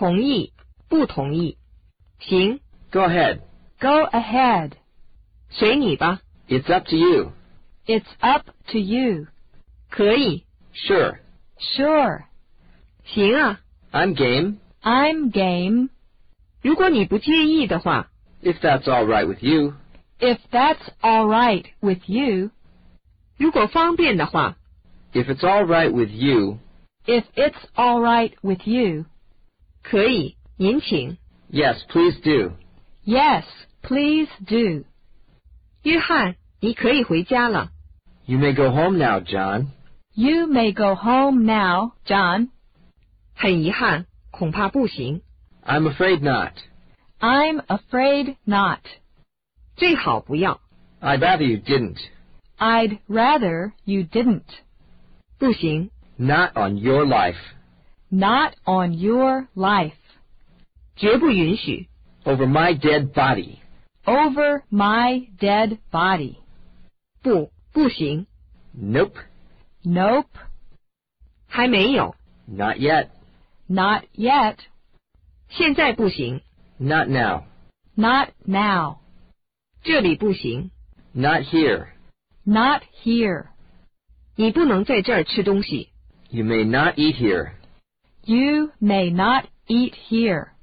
同意，不同意。行， Go ahead. Go ahead. 随你吧。 It's up to you. It's up to you. 可以， Sure. Sure. 行啊。 I'm game. I'm game. 如果你不介意的话， If that's all right with you. If that's all right with you. 如果方便的话， If it's all right with you. If it's all right with you. 可以，您请。 Yes, please do. Yes, please do. 约翰，你可以回家了。 You may go home now, John. You may go home now, John. 很遗憾，恐怕不行。 I'm afraid not. I'm afraid not. 最好不要。 I'd rather you didn't. I'd rather you didn't. 不行， Not on your life. Not on your life. 绝不允许。 Over my dead body. Over my dead body. 不，不行， Nope. Nope. 还没有。 Not yet. Not yet. 现在不行， Not now. Not now. 这里不行。 Not here. Not here. 你不能在这儿吃东西。 You may not eat here. You may not eat here.